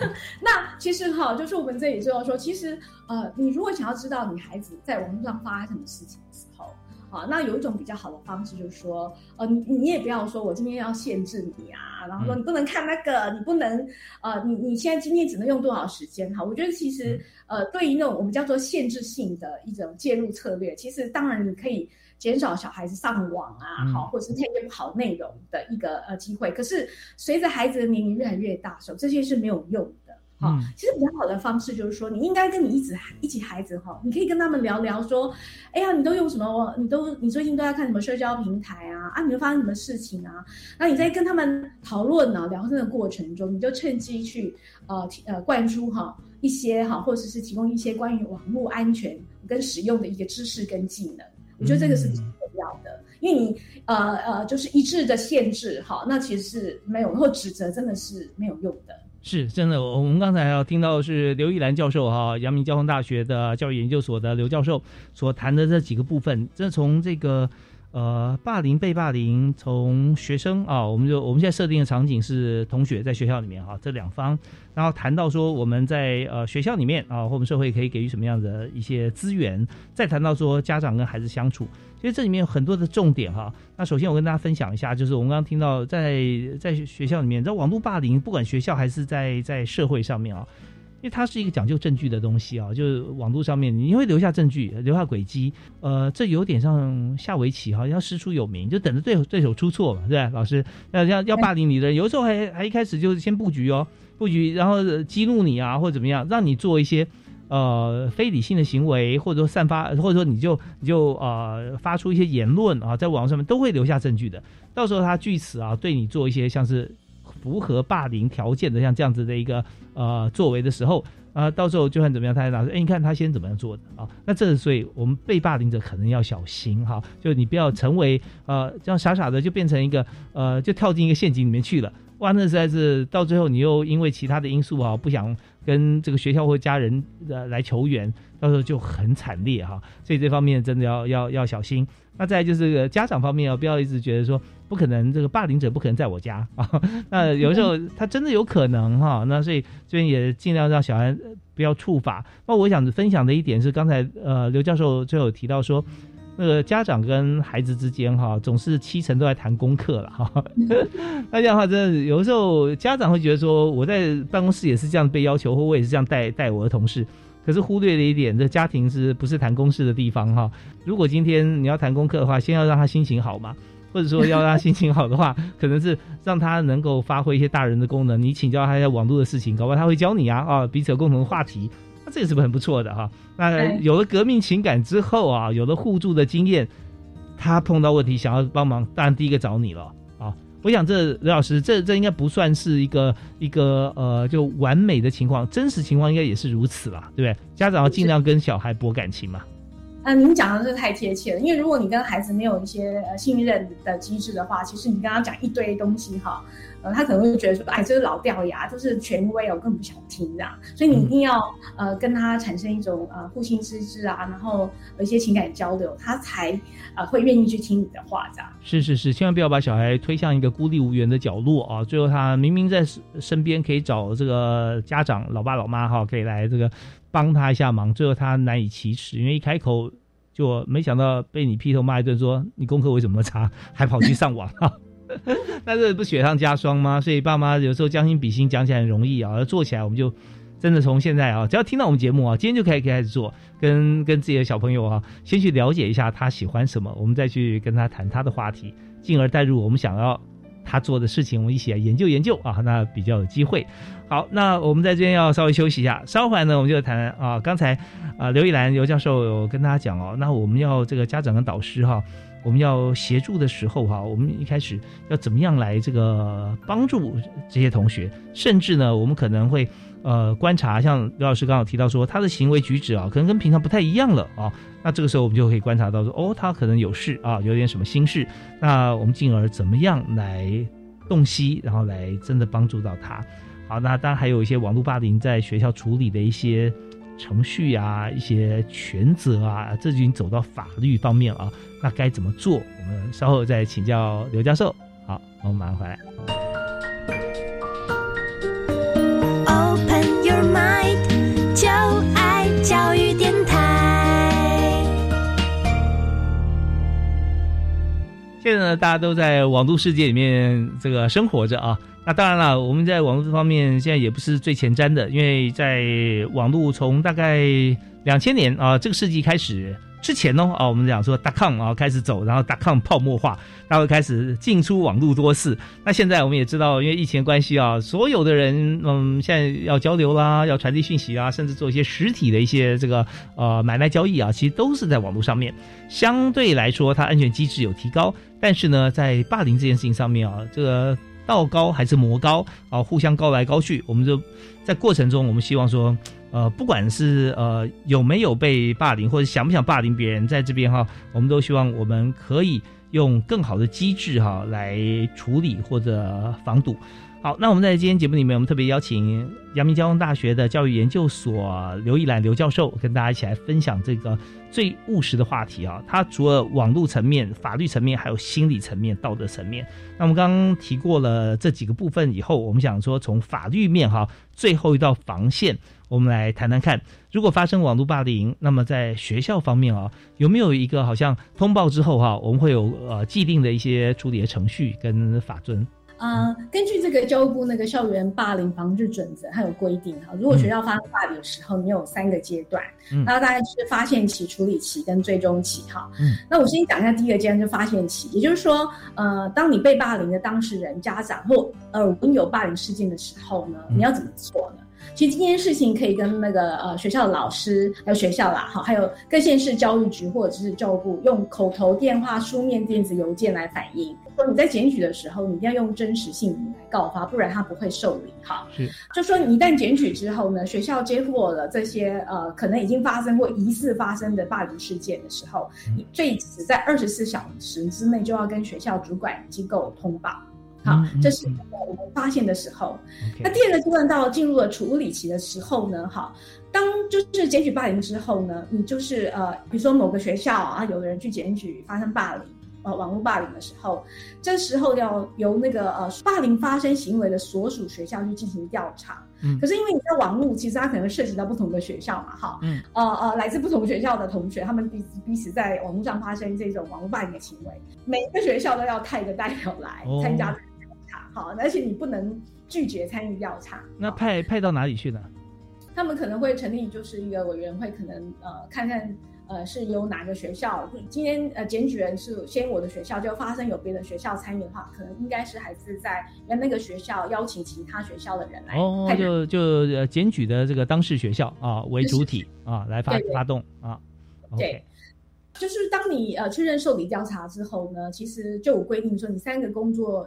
那其实哈，就是我们这里知道说，其实呃，你如果想要知道你孩子在网络上发生什么事情的时候，啊，那有一种比较好的方式就是说，呃，你你也不要说我今天要限制你啊，然后说你不能看那个，你不能呃，你你现在今天只能用多少时间？哈，我觉得其实呃，对于那种我们叫做限制性的一种介入策略，其实当然你可以。减少小孩子上网啊，好，或者是看一些不好内容的一个呃机会。可是随着孩子的年龄越来越大时候，这些是没有用的。好、嗯，其实比较好的方式就是说，你应该跟你一直一起孩子哈，你可以跟他们聊聊说，哎呀，你都用什么？你都你最近都在看什么社交平台啊？啊，你都发生什么事情啊？那你在跟他们讨论啊聊天的过程中，你就趁机去呃呃灌输哈一些哈，或者是提供一些关于网络安全跟使用的一个知识跟技能。我觉得这个是挺重要的，因为你呃呃，就是一致的限制，哈，那其实是没有，或指责真的是没有用的。是真的，我们刚才要听到是刘玉兰教授哈，阳明交通大学的教育研究所的刘教授所谈的这几个部分，这从这个呃霸凌被霸凌，从学生啊，我们就我们现在设定的场景是同学在学校里面哈，这两方，然后谈到说我们在呃学校里面啊，或我们社会可以给予什么样的一些资源，再谈到说家长跟孩子相处。其实这里面有很多的重点哈。那首先我跟大家分享一下，就是我们刚刚听到在在学校里面，在网络霸凌，不管学校还是在在社会上面啊，因为它是一个讲究证据的东西啊，就是网络上面你会留下证据，留下轨迹，呃，这有点像下围棋哈，要师出有名，就等着对对手出错嘛，对吧？老师要要要霸凌你的人，有时候还还一开始就先布局哦，布局然后激怒你啊，或者怎么样，让你做一些。呃，非理性的行为，或者说散发，或者说你就你就呃发出一些言论啊，在网上面都会留下证据的。到时候他据此啊对你做一些像是符合霸凌条件的，像这样子的一个呃作为的时候，啊，到时候就算怎么样，他还拿说，哎，你看他先怎么样做的啊？那这所以我们被霸凌者可能要小心哈，就你不要成为呃这样傻傻的就变成一个呃就跳进一个陷阱里面去了。哇，那实在是到最后你又因为其他的因素啊，不想跟这个学校或家人呃来求援，到时候就很惨烈哈。所以这方面真的要要要小心。那再就是家长方面啊，不要一直觉得说不可能，这个霸凌者不可能在我家 啊。那有时候他真的有可能哈。那所以这边也尽量让小孩不要触法。那我想分享的一点是，刚才呃刘教授最后提到说。那个家长跟孩子之间哈，总是七成都在谈功课了哈。那这样的话，真的有的时候家长会觉得说，我在办公室也是这样被要求，或我也是这样带带我的同事，可是忽略了一点，这家庭是不是谈公事的地方哈？如果今天你要谈功课的话，先要让他心情好嘛，或者说要让他心情好的话，可能是让他能够发挥一些大人的功能。你请教他一下网络的事情，搞不好他会教你啊啊，彼此有共同的话题。那这个是不是很不错的哈？那有了革命情感之后啊，有了互助的经验，他碰到问题想要帮忙，当然第一个找你了啊。我想这刘老师，这这应该不算是一个一个呃就完美的情况，真实情况应该也是如此吧？对不对？家长要尽量跟小孩博感情嘛。嗯，您讲的是太贴切了，因为如果你跟孩子没有一些呃信任的机制的话，其实你跟他讲一堆东西哈。呃，他可能会觉得说，哎，这是老掉牙，这是权威哦，我根本不想听这样。所以你一定要呃跟他产生一种呃互信之知啊，然后有一些情感交流，他才呃会愿意去听你的话这样。是是是，千万不要把小孩推向一个孤立无援的角落啊！最后他明明在身边可以找这个家长、老爸老妈哈，可以来这个帮他一下忙，最后他难以启齿，因为一开口就没想到被你劈头骂一顿，说你功课为什么差，还跑去上网啊！那这不雪上加霜吗？所以爸妈有时候将心比心，讲起来很容易啊，要做起来我们就真的从现在啊，只要听到我们节目啊，今天就可以开始做，跟跟自己的小朋友啊，先去了解一下他喜欢什么，我们再去跟他谈他的话题，进而带入我们想要他做的事情，我们一起来研究研究啊，那比较有机会。好，那我们在这边要稍微休息一下，稍后呢我们就谈啊，刚才啊刘一兰刘教授有跟大家讲哦，那我们要这个家长跟导师哈。我们要协助的时候，哈，我们一开始要怎么样来这个帮助这些同学？甚至呢，我们可能会呃观察，像刘老师刚好提到说，他的行为举止啊，可能跟平常不太一样了啊。那这个时候我们就可以观察到说，哦，他可能有事啊，有点什么心事。那我们进而怎么样来洞悉，然后来真的帮助到他？好，那当然还有一些网络霸凌在学校处理的一些程序啊，一些权责啊，这已经走到法律方面啊。那该怎么做？我们稍后再请教刘教授。好，我们马上回来。Open your mind，就爱教育电台。现在呢，大家都在网络世界里面这个生活着啊。那当然了，我们在网络这方面现在也不是最前瞻的，因为在网络从大概两千年啊这个世纪开始。之前呢，啊，我们讲说大抗啊开始走，然后大抗泡沫化，然后开始进出网络多次。那现在我们也知道，因为疫情关系啊，所有的人，嗯，现在要交流啦，要传递讯息啊，甚至做一些实体的一些这个呃买卖交易啊，其实都是在网络上面。相对来说，它安全机制有提高，但是呢，在霸凌这件事情上面啊，这个道高还是魔高啊，互相高来高去，我们就在过程中，我们希望说。呃，不管是呃有没有被霸凌，或者想不想霸凌别人，在这边哈，我们都希望我们可以用更好的机制哈来处理或者防堵。好，那我们在今天节目里面，我们特别邀请阳明交通大学的教育研究所刘一兰刘教授，跟大家一起来分享这个最务实的话题啊。它除了网络层面、法律层面，还有心理层面、道德层面。那我们刚刚提过了这几个部分以后，我们想说从法律面哈，最后一道防线，我们来谈谈看，如果发生网络霸凌，那么在学校方面啊，有没有一个好像通报之后哈，我们会有呃既定的一些处理的程序跟法遵。呃，根据这个教育部那个校园霸凌防治准则，它有规定哈，如果学校发生霸凌的时候，你有三个阶段，那大概是发现期、处理期跟追踪期哈。嗯，那我先讲一下第一个阶段，就发现期，也就是说，呃，当你被霸凌的当事人、家长或呃有霸凌事件的时候呢，你要怎么做呢？其实这件事情可以跟那个呃学校的老师，还有学校啦，好，还有各县市教育局或者是教育部用口头、电话、书面、电子邮件来反映。说你在检举的时候，你一定要用真实姓名来告发，不然他不会受理。哈，是，就说你一旦检举之后呢，学校接获了这些呃可能已经发生或疑似发生的霸凌事件的时候，你最迟在二十四小时之内就要跟学校主管机构通报。好，这是我们发现的时候。那第二个阶段到进入了处理期的时候呢，哈，当就是检举霸凌之后呢，你就是呃，比如说某个学校啊，有的人去检举发生霸凌，呃，网络霸凌的时候，这时候要由那个呃霸凌发生行为的所属学校去进行调查。嗯，可是因为你在网络，其实它可能涉及到不同的学校嘛，哈，嗯，呃呃，来自不同学校的同学，他们彼此彼此在网络上发生这种网络霸凌的行为，每一个学校都要派一个代表来参加。好，而且你不能拒绝参与调查。那派派到哪里去呢？他们可能会成立就是一个委员会，可能呃看看呃是由哪个学校。今天呃检举人是先我的学校，就发生有别的学校参与的话，可能应该是还是在原那个学校邀请其他学校的人来。哦，就就检举的这个当事学校啊为主体啊来发发动啊。对，就是当你呃确认受理调查之后呢，其实就有规定说你三个工作。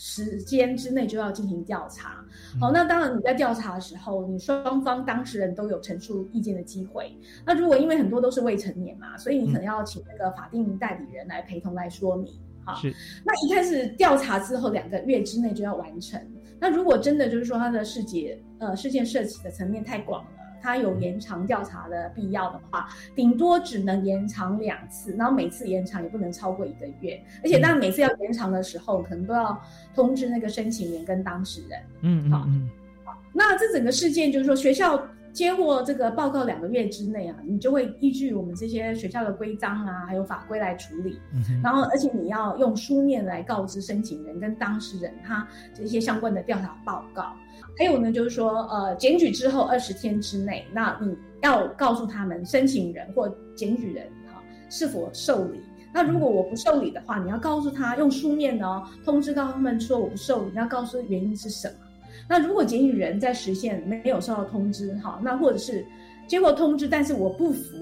时间之内就要进行调查，好，那当然你在调查的时候，你双方当事人都有陈述意见的机会。那如果因为很多都是未成年嘛，所以你可能要请那个法定代理人来陪同来说明，哈。是。那一开始调查之后两个月之内就要完成。那如果真的就是说他的事件呃事件涉及的层面太广了。他有延长调查的必要的话，顶多只能延长两次，然后每次延长也不能超过一个月。而且，当然每次要延长的时候，可能都要通知那个申请人跟当事人。嗯，好，嗯，好。那这整个事件就是说，学校接获这个报告两个月之内啊，你就会依据我们这些学校的规章啊，还有法规来处理。嗯，然后，而且你要用书面来告知申请人跟当事人他这些相关的调查报告。还有呢，就是说，呃，检举之后二十天之内，那你要告诉他们申请人或检举人哈是否受理。那如果我不受理的话，你要告诉他用书面呢通知到他们说我不受理，你要告诉原因是什么。那如果检举人在实现没有收到通知哈，那或者是接获通知，但是我不服，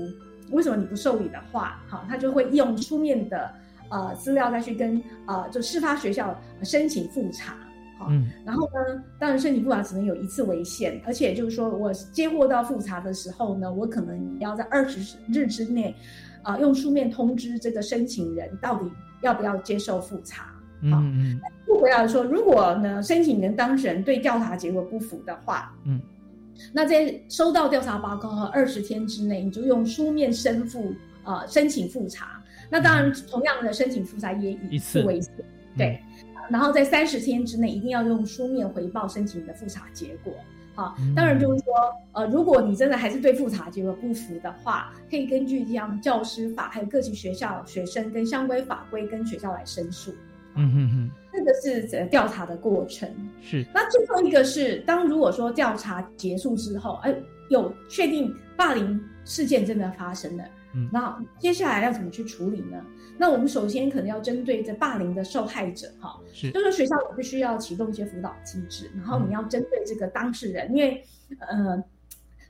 为什么你不受理的话，好，他就会用书面的呃资料再去跟呃就事发学校申请复查。好，然后呢？当然，申请复查只能有一次为限，而且就是说我接获到复查的时候呢，我可能要在二十日之内，啊，用书面通知这个申请人到底要不要接受复查。嗯嗯。不回来说，如果呢，申请人当事人对调查结果不服的话，嗯，那在收到调查报告和二十天之内，你就用书面申复啊申请复查。那当然，同样的申请复查也以一次为限，对。然后在三十天之内一定要用书面回报申请你的复查结果。好，当然就是说，呃，如果你真的还是对复查结果不服的话，可以根据这样教师法还有各级学校学生跟相关法规跟学校来申诉。嗯哼哼，这个是调查的过程。是。那最后一个是，当如果说调查结束之后，哎，有确定霸凌事件真的发生了，嗯，那接下来要怎么去处理呢？那我们首先可能要针对这霸凌的受害者，哈，是，就是学校我必须要启动一些辅导机制，然后你要针对这个当事人，因为，呃，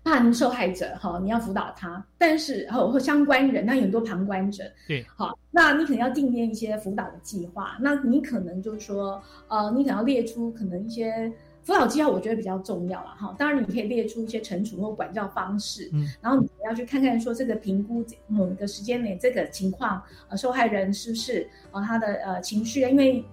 霸凌受害者，哈，你要辅导他，但是和或相关人，那很多旁观者，对，好，那你可能要定定一些辅导的计划，那你可能就是说，呃，你可能要列出可能一些。辅导计划我觉得比较重要了哈，当然你可以列出一些惩处或管教方式，嗯，然后你要去看看说这个评估某个时间内这个情况，呃，受害人是不是呃他的呃情绪，因为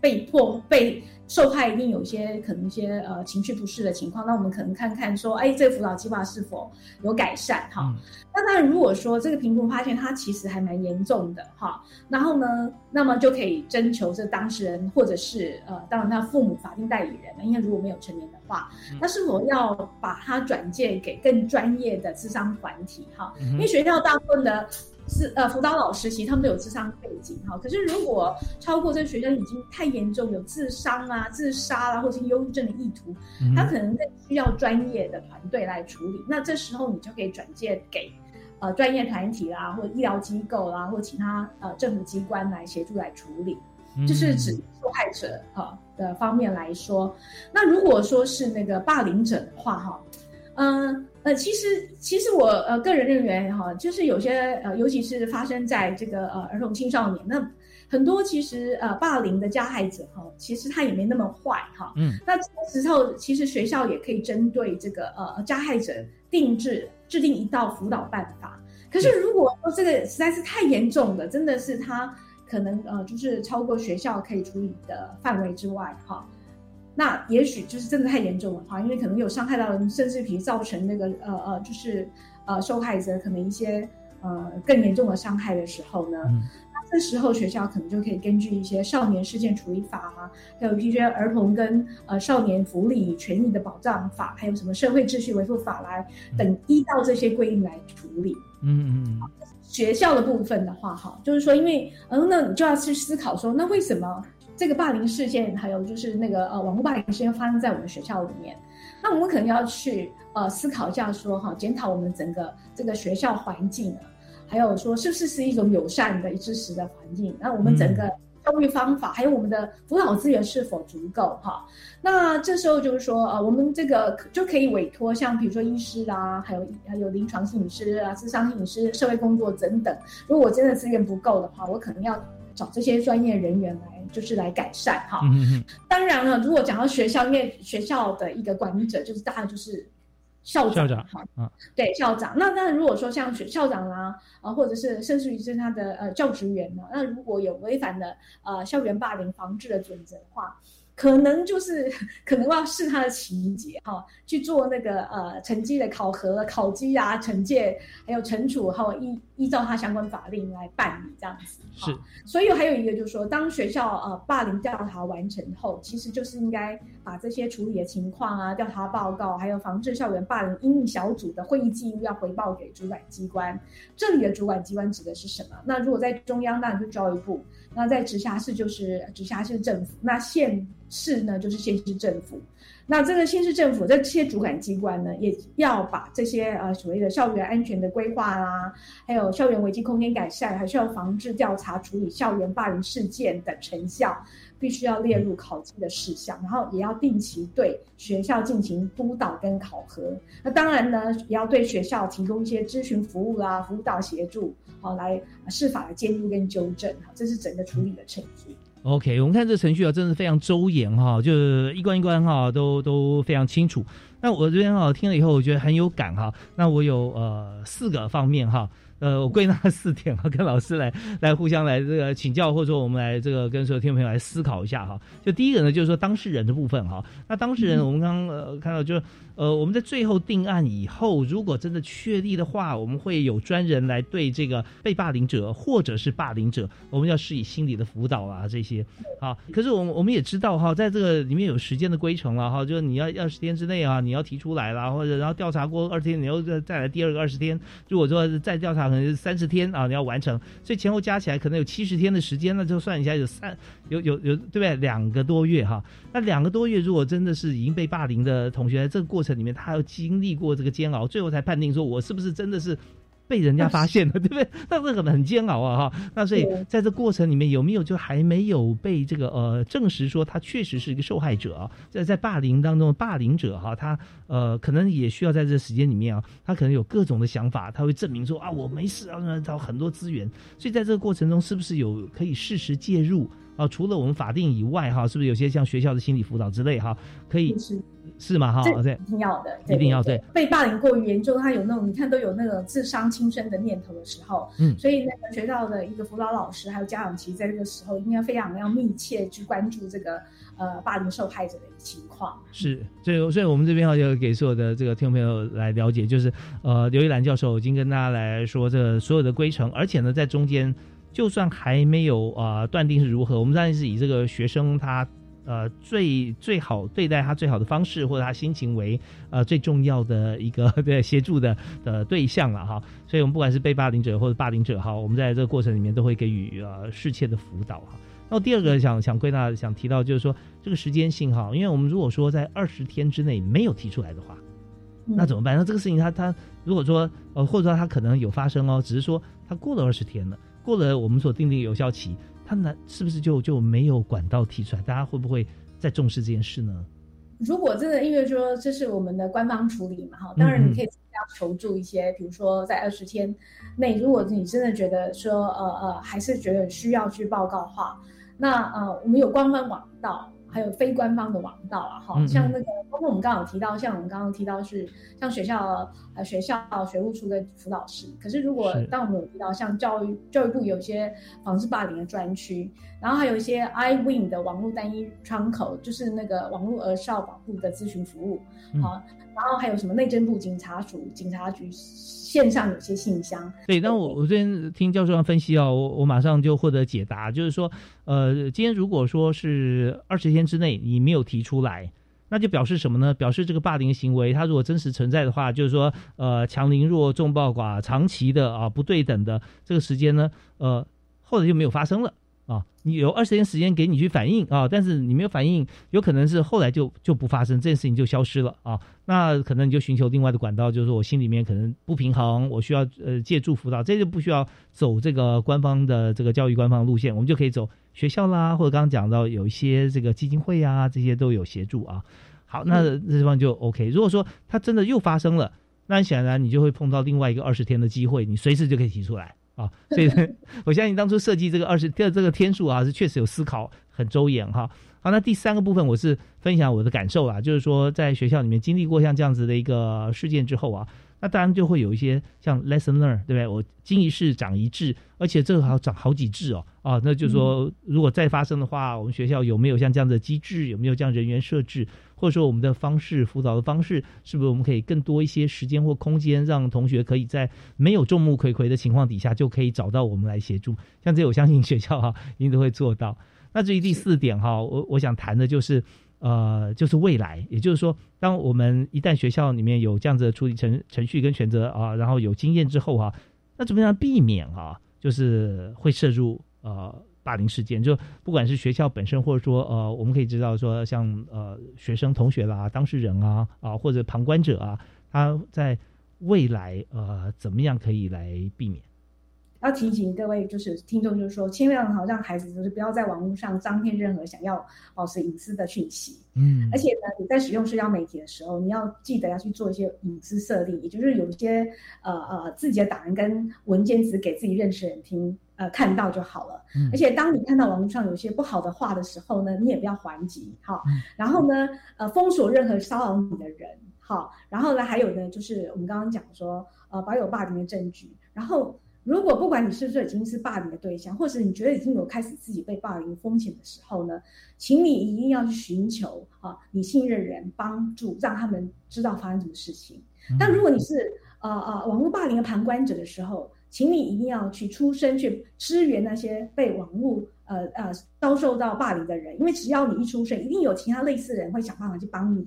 被迫被。受害一定有一些可能一些呃情绪不适的情况，那我们可能看看说，哎，这个辅导计划是否有改善哈？那当然，如果说这个评估发现它其实还蛮严重的哈，然后呢，那么就可以征求这当事人或者是呃，当然他父母法定代理人，因为如果没有成年的话，那是否要把它转介给更专业的智商团体哈？因为学校大部分的。是呃，辅导老师其实他们都有智商背景哈，可是如果超过这个学生已经太严重，有自伤啊、自杀啦，或者是忧郁症的意图，他可能更需要专业的团队来处理。那这时候你就可以转介给呃专业团体啦，或者医疗机构啦，或其他呃政府机关来协助来处理。就是指受害者哈的方面来说。那如果说是那个霸凌者的话哈，嗯呃，其实其实我呃个人认为哈，就是有些呃，尤其是发生在这个呃儿童青少年那。很多其实呃霸凌的加害者哈，其实他也没那么坏哈。嗯，那这个时候其实学校也可以针对这个呃加害者定制制定一道辅导办法。可是如果说这个实在是太严重的，真的是他可能呃就是超过学校可以处理的范围之外哈，那也许就是真的太严重了哈，因为可能有伤害到人，甚至于造成那个呃呃就是呃受害者可能一些呃更严重的伤害的时候呢。那这时候学校可能就可以根据一些少年事件处理法啊，还有一些儿童跟呃少年福利权益的保障法，还有什么社会秩序维护法来等依照这些规定来处理。嗯嗯。学校的部分的话，哈，就是说，因为嗯，那你就要去思考说，那为什么这个霸凌事件，还有就是那个呃网络霸凌事件发生在我们学校里面？那我们可能要去呃思考一下说，哈，检讨我们整个这个学校环境啊。还有说，是不是是一种友善的、支持的环境？那我们整个教育方法，还有我们的辅导资源是否足够？哈，那这时候就是说，呃，我们这个就可以委托像比如说医师啦，还有还有临床心理师啊、智商心理师、社会工作等等。如果我真的资源不够的话，我可能要找这些专业人员来，就是来改善。哈，嗯当然了，如果讲到学校，因为学校的一个管理者就是大概就是。校长，哈，啊，对，校长。那那如果说像学校长啦，啊，或者是甚至于是他的呃教职员呢，那如果有违反的呃校园霸凌防治的准则的话。可能就是 可能要视他的情节哈，去做那个呃成绩的考核、考绩啊、惩戒，还有惩处，还有依依照他相关法令来办理这样子。是，所以还有一个就是说，当学校呃霸凌调查完成后，其实就是应该把这些处理的情况啊、调查报告，还有防治校园霸凌应应小组的会议记录要回报给主管机关。这里的主管机关指的是什么？那如果在中央，当然是教育部。那在直辖市就是直辖市政府，那县是呢就是县市政府。那这个县市政府这些主管机关呢，也要把这些呃所谓的校园安全的规划啦，还有校园危机空间改善，还需要防治调查处理校园霸凌事件的成效，必须要列入考绩的事项，然后也要定期对学校进行督导跟考核。那当然呢，也要对学校提供一些咨询服务啦、辅导协助。好，来司法的监督跟纠正，这是整个处理的程序。OK，我们看这程序啊，真的非常周延哈，就是一关一关哈，都都非常清楚。那我这边哈听了以后，我觉得很有感哈。那我有呃四个方面哈。呃，我归纳四点哈，跟老师来来互相来这个请教，或者说我们来这个跟所有听众朋友来思考一下哈。就第一个呢，就是说当事人的部分哈。那当事人，我们刚刚呃看到，就是呃我们在最后定案以后，如果真的确立的话，我们会有专人来对这个被霸凌者或者是霸凌者，我们要施以心理的辅导啊这些。好，可是我们我们也知道哈，在这个里面有时间的规程了哈，就是你要二十天之内啊，你要提出来了，或者然后调查过二十天，你又再再来第二个二十天。如果说再调查。可能三十天啊，你要完成，所以前后加起来可能有七十天的时间，那就算一下有三有有有对不对？两个多月哈，那两个多月如果真的是已经被霸凌的同学，在这个过程里面他要经历过这个煎熬，最后才判定说我是不是真的是。被人家发现了，对不对？那这个很煎熬啊，哈。那所以在这过程里面有没有就还没有被这个呃证实说他确实是一个受害者啊？在在霸凌当中，霸凌者哈，他呃可能也需要在这时间里面啊，他可能有各种的想法，他会证明说啊我没事啊，找很多资源。所以在这个过程中，是不是有可以适时介入啊？除了我们法定以外哈，是不是有些像学校的心理辅导之类哈，可以？是吗？哈，对，一定要的，一定要对。被霸凌过于严重，他有那种你看都有那种自伤轻生的念头的时候，嗯，所以那个学校的一个辅导老师还有家长，其实在这个时候应该非常要密切去关注这个呃霸凌受害者的情况。是，所以所以我们这边要就给所有的这个听众朋友来了解，就是呃刘一兰教授已经跟大家来说这所有的规程，而且呢在中间就算还没有啊断定是如何，我们当然是以这个学生他。呃，最最好对待他最好的方式，或者他心情为呃最重要的一个 对协助的的对象了哈。所以，我们不管是被霸凌者或者霸凌者哈，我们在这个过程里面都会给予呃适切的辅导哈。那第二个想想归纳想提到就是说这个时间性哈，因为我们如果说在二十天之内没有提出来的话，那怎么办？那这个事情他他如果说呃或者说他可能有发生哦，只是说他过了二十天了。过了我们所定的有效期，他难是不是就就没有管道提出来？大家会不会再重视这件事呢？如果真的因为说这是我们的官方处理嘛，哈，当然你可以要求助一些，比如说在二十天内，如果你真的觉得说呃呃还是觉得需要去报告的话，那呃我们有官方网道。还有非官方的网道啊，哈，像那个，包括我们刚刚有提到，像我们刚刚提到是像学校呃学校学务处的辅导室。可是如果当我们有提到像教育教育部有些防治霸凌的专区，然后还有一些 iWin 的网络单一窗口，就是那个网络儿少保护的咨询服务，好，然后还有什么内政部警察署警察局。线上有些信箱，对，但我我这边听教授分析啊，我我马上就获得解答，就是说，呃，今天如果说是二十天之内你没有提出来，那就表示什么呢？表示这个霸凌行为它如果真实存在的话，就是说，呃，强凌弱、众暴寡、长期的啊不对等的这个时间呢，呃，后来就没有发生了。啊，你有二十天时间给你去反应啊，但是你没有反应，有可能是后来就就不发生这件事情就消失了啊。那可能你就寻求另外的管道，就是说我心里面可能不平衡，我需要呃借助辅导，这就不需要走这个官方的这个教育官方路线，我们就可以走学校啦，或者刚刚讲到有一些这个基金会啊，这些都有协助啊。好，那这地方就 OK。如果说它真的又发生了，那显然你就会碰到另外一个二十天的机会，你随时就可以提出来。啊，所以 我相信当初设计这个二十这这个天数啊，是确实有思考很周延哈。好，那第三个部分我是分享我的感受啦，就是说在学校里面经历过像这样子的一个事件之后啊。那当然就会有一些像 lesson learn，对不对？我经一事长一智，而且这个还要长好几智哦。啊，那就是说，如果再发生的话，我们学校有没有像这样的机制？有没有这样人员设置？或者说我们的方式辅导的方式，是不是我们可以更多一些时间或空间，让同学可以在没有众目睽睽的情况底下，就可以找到我们来协助？像这，我相信学校哈一定都会做到。那至于第四点哈，我我想谈的就是。呃，就是未来，也就是说，当我们一旦学校里面有这样子的处理程程序跟选择啊，然后有经验之后哈，那怎么样避免啊，就是会涉入呃霸凌事件？就不管是学校本身，或者说呃，我们可以知道说，像呃学生、同学啦、当事人啊啊，或者旁观者啊，他在未来呃怎么样可以来避免？要提醒各位，就是听众，就是说，千万好让孩子就是不要在网络上张贴任何想要保持隐私的讯息。嗯，而且呢，你在使用社交媒体的时候，你要记得要去做一些隐私设定，也就是有一些呃呃自己的档案跟文件只给自己认识人听，呃看到就好了。嗯，而且当你看到网络上有些不好的话的时候呢，你也不要还击，好。然后呢，呃，封锁任何骚扰你的人，好。然后呢，还有呢，就是我们刚刚讲说，呃，保有霸凌的证据，然后。如果不管你是不是已经是霸凌的对象，或者你觉得已经有开始自己被霸凌风险的时候呢，请你一定要去寻求啊，你信任人帮助，让他们知道发生什么事情。但如果你是呃呃网络霸凌的旁观者的时候，请你一定要去出声去支援那些被网络呃呃遭受到霸凌的人，因为只要你一出声，一定有其他类似的人会想办法去帮你。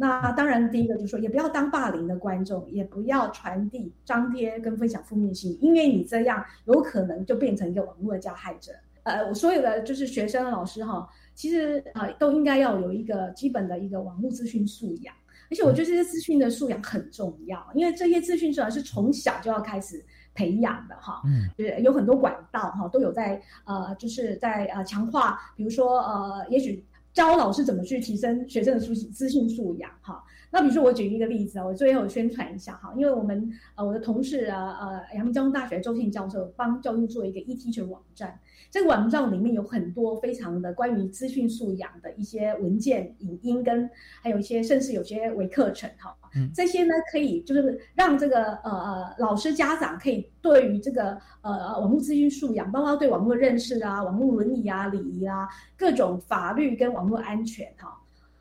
那当然，第一个就是说，也不要当霸凌的观众，也不要传递、张贴跟分享负面信息，因为你这样有可能就变成一个网络的加害者。呃，我所有的就是学生、老师哈，其实啊都应该要有一个基本的一个网络资讯素养，而且我觉得这些资讯的素养很重要，因为这些资讯素养是从小就要开始培养的哈。嗯，就是有很多管道哈，都有在呃，就是在呃强化，比如说呃，也许。教老师怎么去提升学生的素资讯素养哈？那比如说我举一个例子啊，我最后宣传一下哈，因为我们呃我的同事啊呃阳明交通大学周庆教授帮教育做一个 eTeacher 网站。这个网站里面有很多非常的关于资讯素养的一些文件、影音，跟还有一些甚至有些微课程哈。这些呢可以就是让这个呃呃老师家长可以对于这个呃网络资讯素养，包括对网络认识啊、网络伦理啊、礼仪啊、各种法律跟网络安全哈。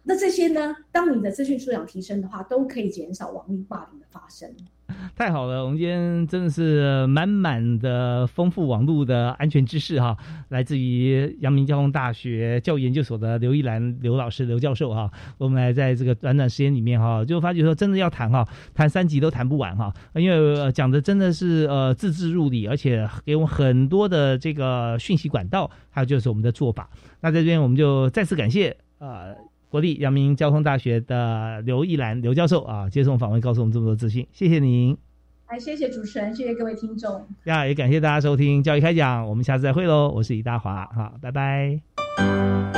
那这些呢，当你的资讯素养提升的话，都可以减少网络霸凌的发生。太好了，我们今天真的是满满的丰富网络的安全知识哈，来自于阳明交通大学教育研究所的刘一兰刘老师刘教授哈，我们来在这个短短时间里面哈，就发觉说真的要谈哈，谈三集都谈不完哈，因为讲的真的是呃字字入理，而且给我们很多的这个讯息管道，还有就是我们的做法。那在这边我们就再次感谢呃。国立阳明交通大学的刘一兰刘教授啊，接受访问，告诉我们这么多资讯，谢谢您。哎，谢谢主持人，谢谢各位听众。呀，也感谢大家收听教育开讲，我们下次再会喽。我是李大华，好，拜拜。